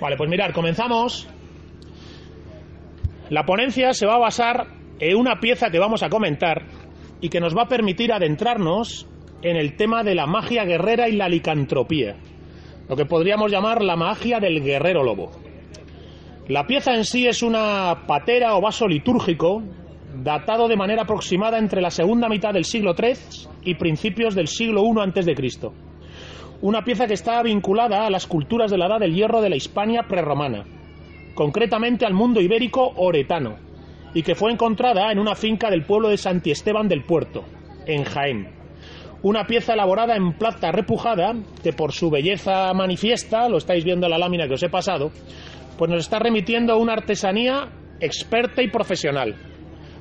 Vale, pues mirad, comenzamos. La ponencia se va a basar en una pieza que vamos a comentar y que nos va a permitir adentrarnos en el tema de la magia guerrera y la licantropía, lo que podríamos llamar la magia del guerrero lobo. La pieza en sí es una patera o vaso litúrgico datado de manera aproximada entre la segunda mitad del siglo III y principios del siglo I antes de Cristo. Una pieza que está vinculada a las culturas de la Edad del Hierro de la Hispania prerromana, concretamente al mundo ibérico oretano, y que fue encontrada en una finca del pueblo de Santi Esteban del Puerto, en Jaén. Una pieza elaborada en plata repujada, que por su belleza manifiesta, lo estáis viendo en la lámina que os he pasado, pues nos está remitiendo a una artesanía experta y profesional,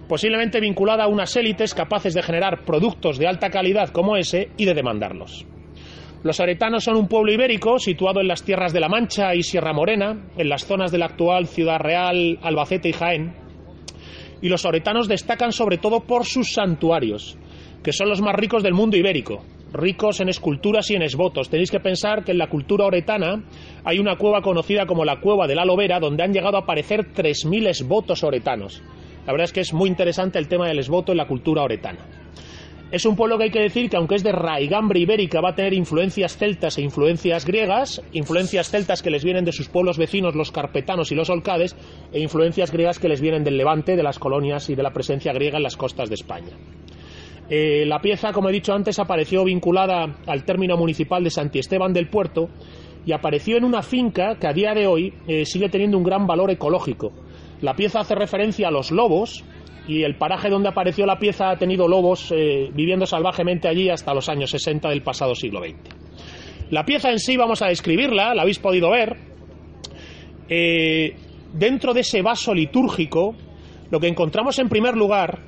posiblemente vinculada a unas élites capaces de generar productos de alta calidad como ese y de demandarlos. Los aretanos son un pueblo ibérico situado en las tierras de La Mancha y Sierra Morena, en las zonas de la actual Ciudad Real, Albacete y Jaén. Y los oretanos destacan sobre todo por sus santuarios, que son los más ricos del mundo ibérico, ricos en esculturas y en esvotos. Tenéis que pensar que en la cultura oretana hay una cueva conocida como la Cueva de la Lovera, donde han llegado a aparecer 3.000 esvotos oretanos. La verdad es que es muy interesante el tema del esvoto en la cultura oretana. Es un pueblo que hay que decir que aunque es de raigambre ibérica va a tener influencias celtas e influencias griegas, influencias celtas que les vienen de sus pueblos vecinos, los carpetanos y los olcades, e influencias griegas que les vienen del levante, de las colonias y de la presencia griega en las costas de España. Eh, la pieza, como he dicho antes, apareció vinculada al término municipal de Santi Esteban del Puerto y apareció en una finca que a día de hoy eh, sigue teniendo un gran valor ecológico. La pieza hace referencia a los lobos, y el paraje donde apareció la pieza ha tenido lobos eh, viviendo salvajemente allí hasta los años 60 del pasado siglo XX. La pieza en sí vamos a describirla, la habéis podido ver. Eh, dentro de ese vaso litúrgico, lo que encontramos en primer lugar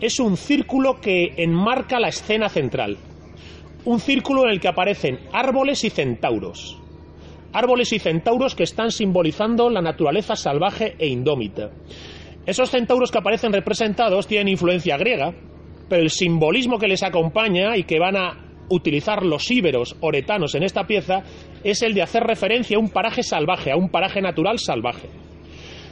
es un círculo que enmarca la escena central. Un círculo en el que aparecen árboles y centauros. Árboles y centauros que están simbolizando la naturaleza salvaje e indómita. Esos centauros que aparecen representados tienen influencia griega, pero el simbolismo que les acompaña y que van a utilizar los íberos oretanos en esta pieza es el de hacer referencia a un paraje salvaje, a un paraje natural salvaje.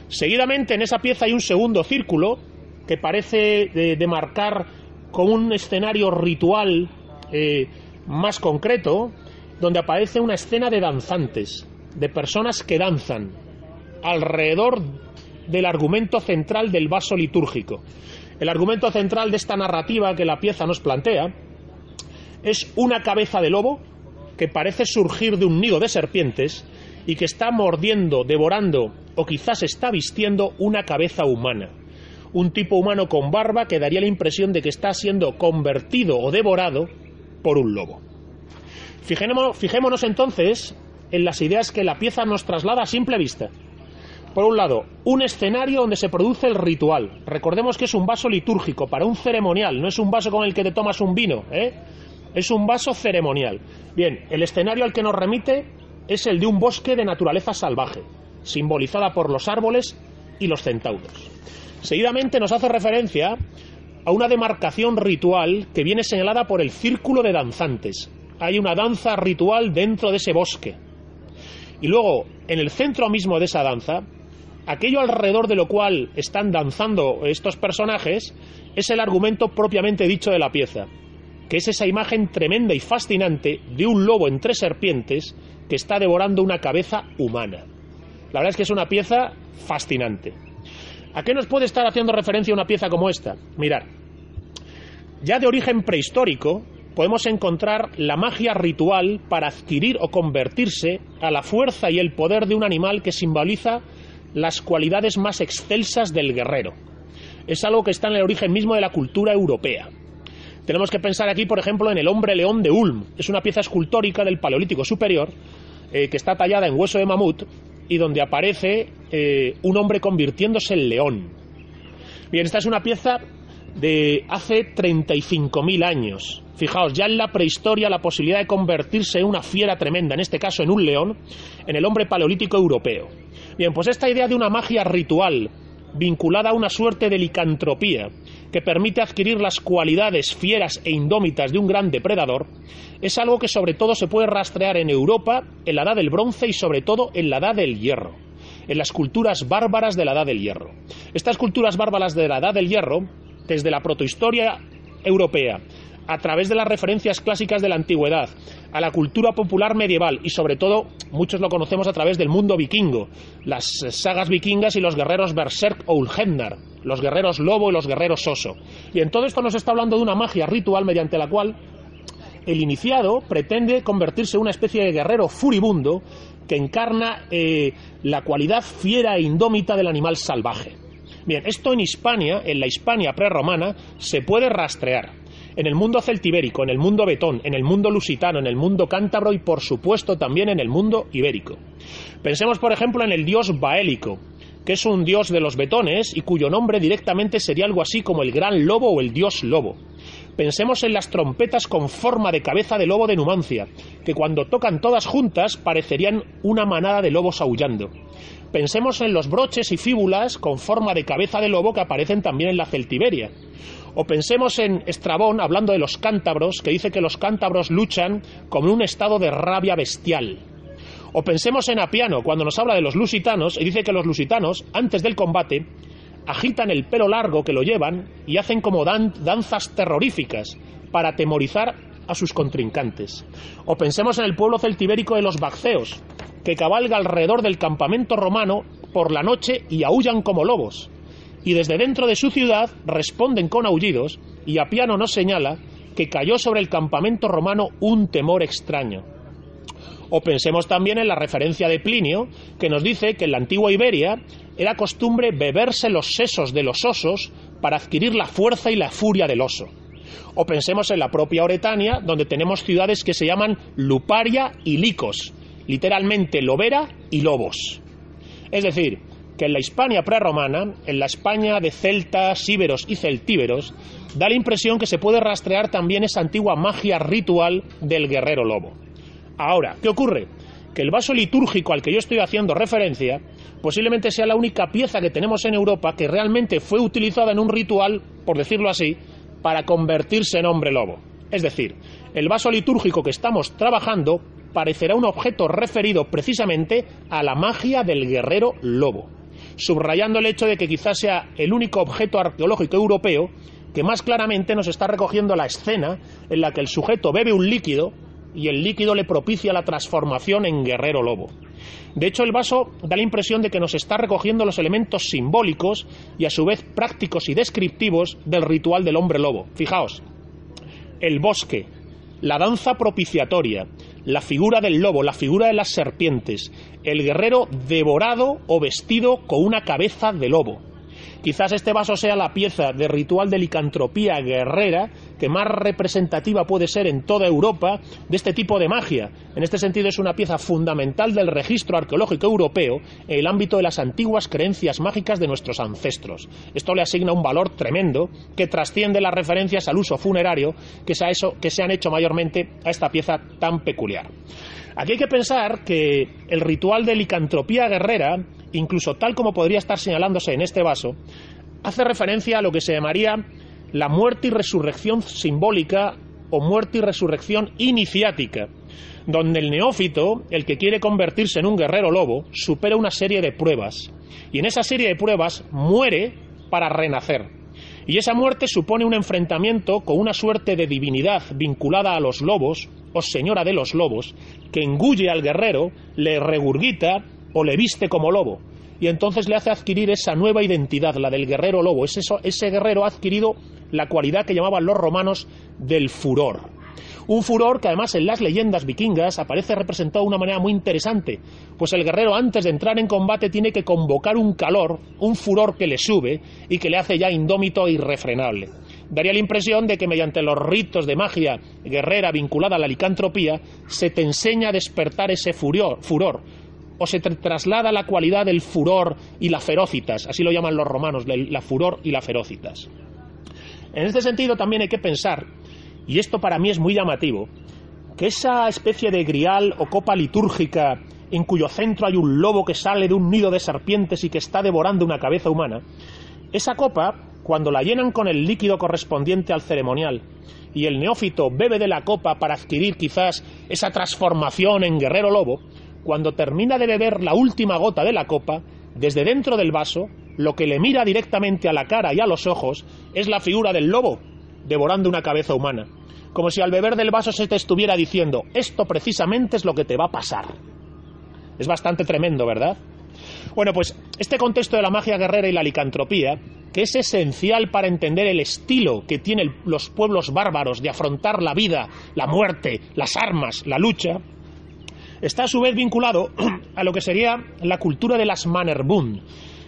Seguidamente en esa pieza hay un segundo círculo que parece demarcar como un escenario ritual eh, más concreto, donde aparece una escena de danzantes, de personas que danzan alrededor del argumento central del vaso litúrgico. El argumento central de esta narrativa que la pieza nos plantea es una cabeza de lobo que parece surgir de un nido de serpientes y que está mordiendo, devorando o quizás está vistiendo una cabeza humana. Un tipo humano con barba que daría la impresión de que está siendo convertido o devorado por un lobo. Fijémonos, fijémonos entonces en las ideas que la pieza nos traslada a simple vista. Por un lado, un escenario donde se produce el ritual. Recordemos que es un vaso litúrgico para un ceremonial, no es un vaso con el que te tomas un vino, ¿eh? es un vaso ceremonial. Bien, el escenario al que nos remite es el de un bosque de naturaleza salvaje, simbolizada por los árboles y los centauros. Seguidamente nos hace referencia a una demarcación ritual que viene señalada por el círculo de danzantes. Hay una danza ritual dentro de ese bosque. Y luego, en el centro mismo de esa danza, aquello alrededor de lo cual están danzando estos personajes es el argumento propiamente dicho de la pieza, que es esa imagen tremenda y fascinante de un lobo entre serpientes que está devorando una cabeza humana. La verdad es que es una pieza fascinante. ¿A qué nos puede estar haciendo referencia una pieza como esta? Mirad, ya de origen prehistórico podemos encontrar la magia ritual para adquirir o convertirse a la fuerza y el poder de un animal que simboliza las cualidades más excelsas del guerrero. Es algo que está en el origen mismo de la cultura europea. Tenemos que pensar aquí, por ejemplo, en el hombre león de Ulm. Es una pieza escultórica del Paleolítico Superior eh, que está tallada en hueso de mamut y donde aparece eh, un hombre convirtiéndose en león. Bien, esta es una pieza de hace 35.000 años. Fijaos, ya en la prehistoria la posibilidad de convertirse en una fiera tremenda, en este caso en un león, en el hombre paleolítico europeo. Bien, pues esta idea de una magia ritual, vinculada a una suerte de licantropía que permite adquirir las cualidades fieras e indómitas de un gran depredador, es algo que sobre todo se puede rastrear en Europa en la Edad del Bronce y sobre todo en la Edad del Hierro, en las culturas bárbaras de la Edad del Hierro. Estas culturas bárbaras de la Edad del Hierro, desde la protohistoria europea a través de las referencias clásicas de la antigüedad, a la cultura popular medieval y sobre todo muchos lo conocemos a través del mundo vikingo, las sagas vikingas y los guerreros Berserk o Ulfhednar, los guerreros lobo y los guerreros oso. Y en todo esto nos está hablando de una magia ritual mediante la cual el iniciado pretende convertirse en una especie de guerrero furibundo que encarna eh, la cualidad fiera e indómita del animal salvaje. Bien, esto en Hispania, en la Hispania prerromana, se puede rastrear en el mundo celtibérico, en el mundo betón, en el mundo lusitano, en el mundo cántabro y por supuesto también en el mundo ibérico. Pensemos por ejemplo en el dios baélico, que es un dios de los betones y cuyo nombre directamente sería algo así como el gran lobo o el dios lobo. Pensemos en las trompetas con forma de cabeza de lobo de Numancia, que cuando tocan todas juntas parecerían una manada de lobos aullando. Pensemos en los broches y fíbulas con forma de cabeza de lobo que aparecen también en la Celtiberia. O pensemos en Estrabón hablando de los cántabros, que dice que los cántabros luchan como en un estado de rabia bestial. O pensemos en Apiano, cuando nos habla de los lusitanos, y dice que los lusitanos, antes del combate, agitan el pelo largo que lo llevan y hacen como danzas terroríficas para atemorizar a sus contrincantes. O pensemos en el pueblo celtibérico de los Bacceos, que cabalga alrededor del campamento romano por la noche y aullan como lobos y desde dentro de su ciudad responden con aullidos, y Apiano nos señala que cayó sobre el campamento romano un temor extraño. O pensemos también en la referencia de Plinio, que nos dice que en la antigua Iberia era costumbre beberse los sesos de los osos para adquirir la fuerza y la furia del oso. O pensemos en la propia Oretania, donde tenemos ciudades que se llaman Luparia y Licos, literalmente lobera y lobos. Es decir, que en la Hispania prerromana, en la España de celtas, íberos y celtíberos, da la impresión que se puede rastrear también esa antigua magia ritual del guerrero lobo. Ahora, ¿qué ocurre? Que el vaso litúrgico al que yo estoy haciendo referencia posiblemente sea la única pieza que tenemos en Europa que realmente fue utilizada en un ritual, por decirlo así, para convertirse en hombre lobo. Es decir, el vaso litúrgico que estamos trabajando parecerá un objeto referido precisamente a la magia del guerrero lobo subrayando el hecho de que quizás sea el único objeto arqueológico europeo que más claramente nos está recogiendo la escena en la que el sujeto bebe un líquido y el líquido le propicia la transformación en guerrero lobo. De hecho, el vaso da la impresión de que nos está recogiendo los elementos simbólicos y a su vez prácticos y descriptivos del ritual del hombre lobo. Fijaos, el bosque, la danza propiciatoria, la figura del lobo, la figura de las serpientes, el guerrero devorado o vestido con una cabeza de lobo. Quizás este vaso sea la pieza de ritual de licantropía guerrera que más representativa puede ser en toda Europa de este tipo de magia. En este sentido es una pieza fundamental del registro arqueológico europeo en el ámbito de las antiguas creencias mágicas de nuestros ancestros. Esto le asigna un valor tremendo que trasciende las referencias al uso funerario que se, que se han hecho mayormente a esta pieza tan peculiar. Aquí hay que pensar que el ritual de licantropía guerrera, incluso tal como podría estar señalándose en este vaso, hace referencia a lo que se llamaría la muerte y resurrección simbólica o muerte y resurrección iniciática, donde el neófito, el que quiere convertirse en un guerrero lobo, supera una serie de pruebas, y en esa serie de pruebas muere para renacer. Y esa muerte supone un enfrentamiento con una suerte de divinidad vinculada a los lobos, o señora de los lobos, que engulle al guerrero, le regurgita o le viste como lobo. Y entonces le hace adquirir esa nueva identidad, la del guerrero lobo. Es eso, ese guerrero ha adquirido la cualidad que llamaban los romanos del furor. Un furor que además en las leyendas vikingas aparece representado de una manera muy interesante, pues el guerrero antes de entrar en combate tiene que convocar un calor, un furor que le sube y que le hace ya indómito e irrefrenable. Daría la impresión de que mediante los ritos de magia guerrera vinculada a la licantropía se te enseña a despertar ese furor, o se te traslada la cualidad del furor y la ferocitas, así lo llaman los romanos, la furor y la ferocitas. En este sentido también hay que pensar y esto para mí es muy llamativo, que esa especie de grial o copa litúrgica en cuyo centro hay un lobo que sale de un nido de serpientes y que está devorando una cabeza humana, esa copa, cuando la llenan con el líquido correspondiente al ceremonial, y el neófito bebe de la copa para adquirir quizás esa transformación en guerrero lobo, cuando termina de beber la última gota de la copa, desde dentro del vaso, lo que le mira directamente a la cara y a los ojos es la figura del lobo devorando una cabeza humana, como si al beber del vaso se te estuviera diciendo, esto precisamente es lo que te va a pasar. Es bastante tremendo, ¿verdad? Bueno, pues este contexto de la magia guerrera y la licantropía, que es esencial para entender el estilo que tienen los pueblos bárbaros de afrontar la vida, la muerte, las armas, la lucha, está a su vez vinculado a lo que sería la cultura de las Mannerbund,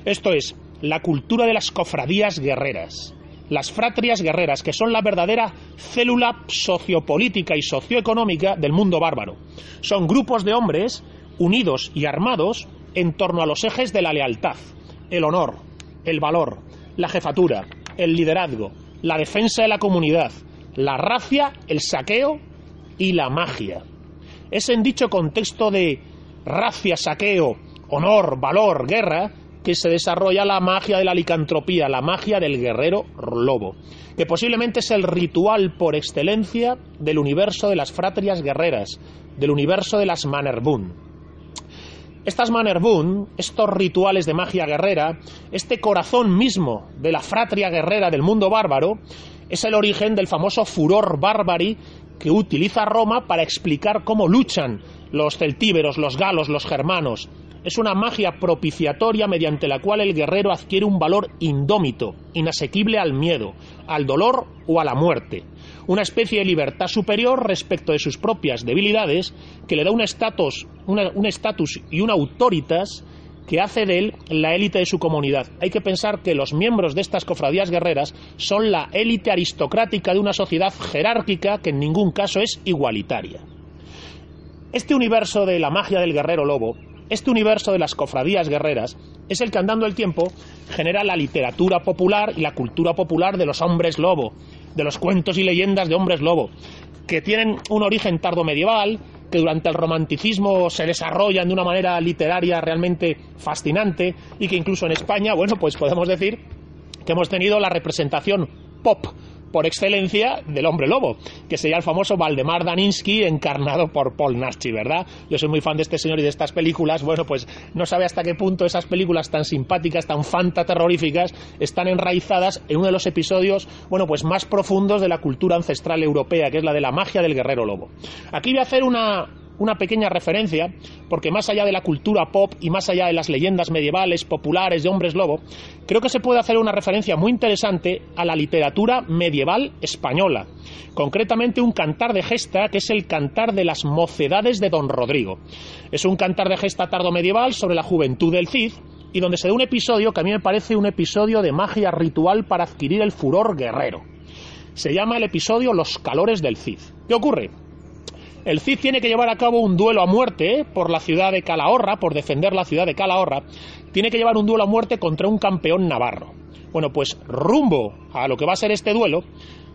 esto es, la cultura de las cofradías guerreras. Las fratrias guerreras, que son la verdadera célula sociopolítica y socioeconómica del mundo bárbaro. Son grupos de hombres unidos y armados en torno a los ejes de la lealtad, el honor, el valor, la jefatura, el liderazgo, la defensa de la comunidad, la racia, el saqueo y la magia. Es en dicho contexto de racia, saqueo, honor, valor, guerra, que se desarrolla la magia de la licantropía, la magia del guerrero lobo, que posiblemente es el ritual por excelencia del universo de las fratrias guerreras, del universo de las Mannerbund. Estas Mannerbund, estos rituales de magia guerrera, este corazón mismo de la fratria guerrera del mundo bárbaro, es el origen del famoso furor bárbari que utiliza Roma para explicar cómo luchan los celtíberos, los galos, los germanos, es una magia propiciatoria mediante la cual el guerrero adquiere un valor indómito, inasequible al miedo, al dolor o a la muerte. Una especie de libertad superior respecto de sus propias debilidades que le da un estatus un y una autoritas que hace de él la élite de su comunidad. Hay que pensar que los miembros de estas cofradías guerreras son la élite aristocrática de una sociedad jerárquica que en ningún caso es igualitaria. Este universo de la magia del guerrero lobo este universo de las cofradías guerreras es el que andando el tiempo genera la literatura popular y la cultura popular de los hombres lobo, de los cuentos y leyendas de hombres lobo, que tienen un origen tardo medieval, que durante el romanticismo se desarrollan de una manera literaria realmente fascinante y que incluso en España, bueno, pues podemos decir que hemos tenido la representación pop por excelencia del hombre lobo, que sería el famoso Valdemar Daninsky encarnado por Paul Naschy, ¿verdad? Yo soy muy fan de este señor y de estas películas. Bueno, pues no sabe hasta qué punto esas películas tan simpáticas, tan fantaterroríficas, están enraizadas en uno de los episodios, bueno, pues más profundos de la cultura ancestral europea, que es la de la magia del guerrero lobo. Aquí voy a hacer una, una pequeña referencia, porque más allá de la cultura pop y más allá de las leyendas medievales, populares de hombres lobo, creo que se puede hacer una referencia muy interesante a la literatura medieval española, concretamente un cantar de gesta que es el cantar de las mocedades de Don Rodrigo. Es un cantar de gesta tardo medieval sobre la juventud del Cid, y donde se da un episodio que a mí me parece un episodio de magia ritual para adquirir el furor guerrero. Se llama el episodio Los calores del Cid. ¿Qué ocurre? El Cid tiene que llevar a cabo un duelo a muerte por la ciudad de Calahorra, por defender la ciudad de Calahorra. Tiene que llevar un duelo a muerte contra un campeón navarro. Bueno, pues rumbo a lo que va a ser este duelo,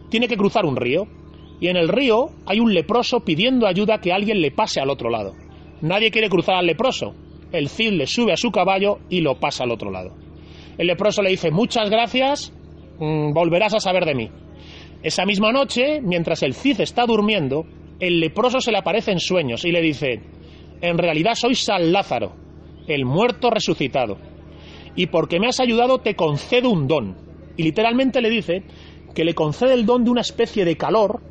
tiene que cruzar un río. Y en el río hay un leproso pidiendo ayuda que alguien le pase al otro lado. Nadie quiere cruzar al leproso. El Cid le sube a su caballo y lo pasa al otro lado. El leproso le dice, muchas gracias, mm, volverás a saber de mí. Esa misma noche, mientras el Cid está durmiendo, el leproso se le aparece en sueños y le dice, en realidad soy San Lázaro, el muerto resucitado, y porque me has ayudado te concedo un don. Y literalmente le dice que le concede el don de una especie de calor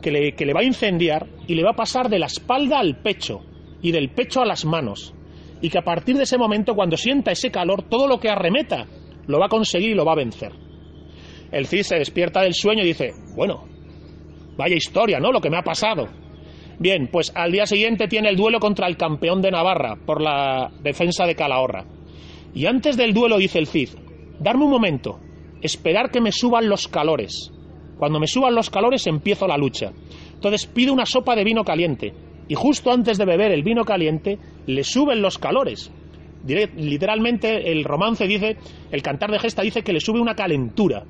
que le, que le va a incendiar y le va a pasar de la espalda al pecho y del pecho a las manos. Y que a partir de ese momento, cuando sienta ese calor, todo lo que arremeta lo va a conseguir y lo va a vencer. El Cid se despierta del sueño y dice, bueno, Vaya historia, ¿no? Lo que me ha pasado. Bien, pues al día siguiente tiene el duelo contra el campeón de Navarra por la defensa de Calahorra. Y antes del duelo dice el Cid, darme un momento, esperar que me suban los calores. Cuando me suban los calores empiezo la lucha. Entonces pido una sopa de vino caliente y justo antes de beber el vino caliente le suben los calores. Literalmente el romance dice, el cantar de gesta dice que le sube una calentura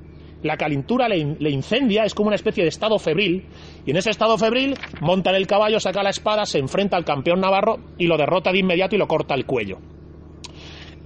La calentura le, incendia, es como una especie de estado febril, y en ese estado febril monta en el caballo, saca la espada, se enfrenta al campeón navarro y lo derrota de inmediato y lo corta el cuello.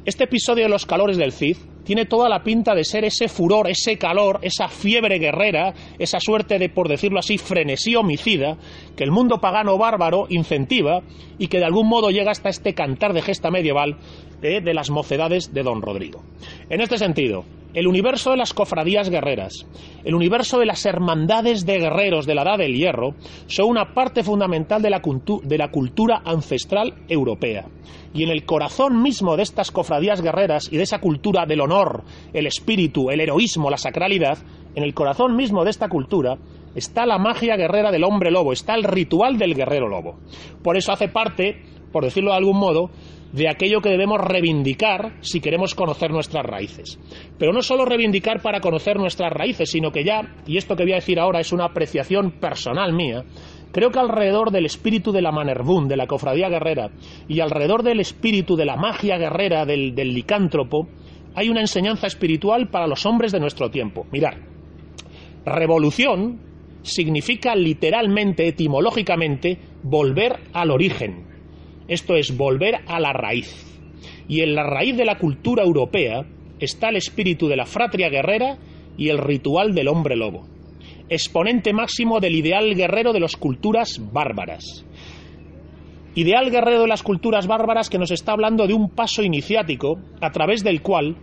Este episodio de los calores del Cid tiene toda la pinta de ser ese furor, ese calor, esa fiebre guerrera, esa suerte de, por decirlo así, frenesí homicida que el mundo pagano bárbaro incentiva y que de algún modo llega hasta este cantar de gesta medieval de, de las mocedades de don Rodrigo. En este sentido, el universo de las cofradías guerreras, el universo de las hermandades de guerreros de la Edad del Hierro, son una parte fundamental de la, de la, cultura ancestral europea. Y en el corazón mismo de estas cofradías guerreras y de esa cultura del honor, el espíritu, el heroísmo, la sacralidad, en el corazón mismo de esta cultura está la magia guerrera del hombre lobo, está el ritual del guerrero lobo. Por eso hace parte, por decirlo de algún modo, de aquello que debemos reivindicar si queremos conocer nuestras raíces. Pero no solo reivindicar para conocer nuestras raíces, sino que ya, y esto que voy a decir ahora es una apreciación personal mía, creo que alrededor del espíritu de la Manerbún, de la cofradía guerrera, y alrededor del espíritu de la magia guerrera del, del licántropo, hay una enseñanza espiritual para los hombres de nuestro tiempo. Mirar, revolución significa literalmente, etimológicamente, volver al origen esto es volver a la raíz. Y en la raíz de la cultura europea está el espíritu de la fratria guerrera y el ritual del hombre lobo, exponente máximo del ideal guerrero de las culturas bárbaras. Ideal guerrero de las culturas bárbaras que nos está hablando de un paso iniciático a través del cual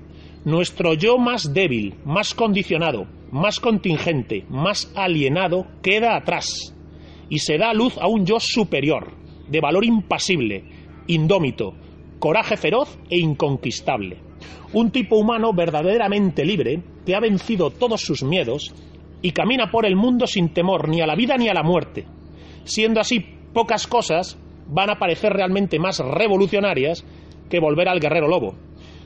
nuestro yo más débil, más condicionado, más contingente, más alienado queda atrás y se da luz a un yo superior, de valor impasible, indómito, coraje feroz e inconquistable. Un tipo humano verdaderamente libre que ha vencido todos sus miedos y camina por el mundo sin temor ni a la vida ni a la muerte. Siendo así, pocas cosas van a parecer realmente más revolucionarias que volver al guerrero lobo.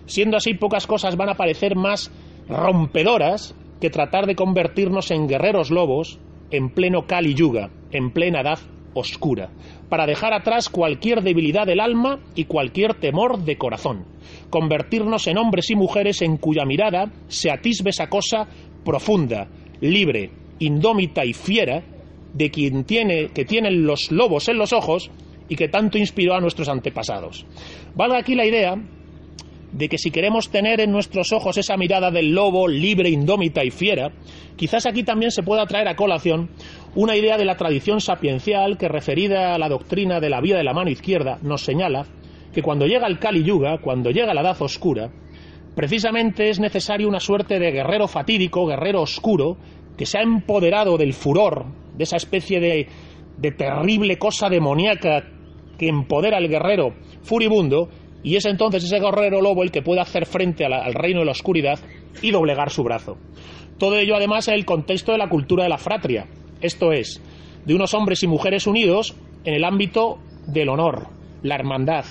Siendo así, pocas cosas van a parecer más rompedoras que tratar de convertirnos en guerreros lobos en pleno Kali Yuga, en plena edad oscura, para dejar atrás cualquier debilidad del alma y cualquier temor de corazón, convertirnos en hombres y mujeres en cuya mirada se atisbe esa cosa profunda, libre, indómita y fiera de quien tiene, que tienen los lobos en los ojos y que tanto inspiró a nuestros antepasados. Valga aquí la idea de que si queremos tener en nuestros ojos esa mirada del lobo libre, indómita y fiera, quizás aquí también se pueda traer a colación una idea de la tradición sapiencial que referida a la doctrina de la vía de la mano izquierda nos señala que cuando llega el Kali Yuga, cuando llega la edad oscura, precisamente es necesario una suerte de guerrero fatídico, guerrero oscuro, que se ha empoderado del furor, de esa especie de, de terrible cosa demoníaca que empodera al guerrero furibundo, y es entonces ese guerrero lobo el que puede hacer frente al reino de la oscuridad y doblegar su brazo. Todo ello además en el contexto de la cultura de la fratria, esto es, de unos hombres y mujeres unidos en el ámbito del honor, la hermandad,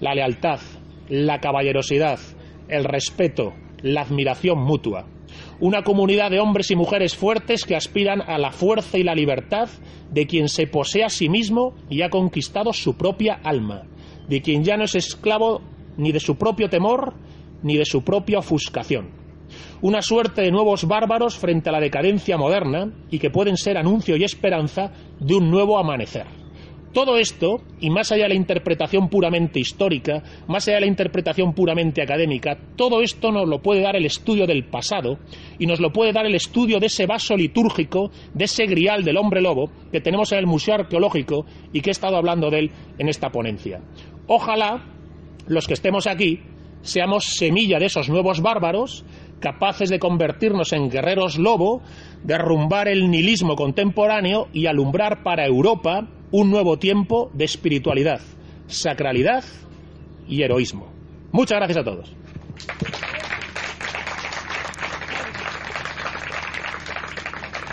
la lealtad, la caballerosidad, el respeto, la admiración mutua. Una comunidad de hombres y mujeres fuertes que aspiran a la fuerza y la libertad de quien se posee a sí mismo y ha conquistado su propia alma, de quien ya no es esclavo ni de su propio temor ni de su propia ofuscación una suerte de nuevos bárbaros frente a la decadencia moderna y que pueden ser anuncio y esperanza de un nuevo amanecer. Todo esto, y más allá de la interpretación puramente histórica, más allá de la interpretación puramente académica, todo esto nos lo puede dar el estudio del pasado y nos lo puede dar el estudio de ese vaso litúrgico, de ese grial del hombre lobo que tenemos en el Museo Arqueológico y que he estado hablando de él en esta ponencia. Ojalá los que estemos aquí seamos semilla de esos nuevos bárbaros capaces de convertirnos en guerreros lobo, derrumbar el nihilismo contemporáneo y alumbrar para Europa un nuevo tiempo de espiritualidad, sacralidad y heroísmo. Muchas gracias a todos.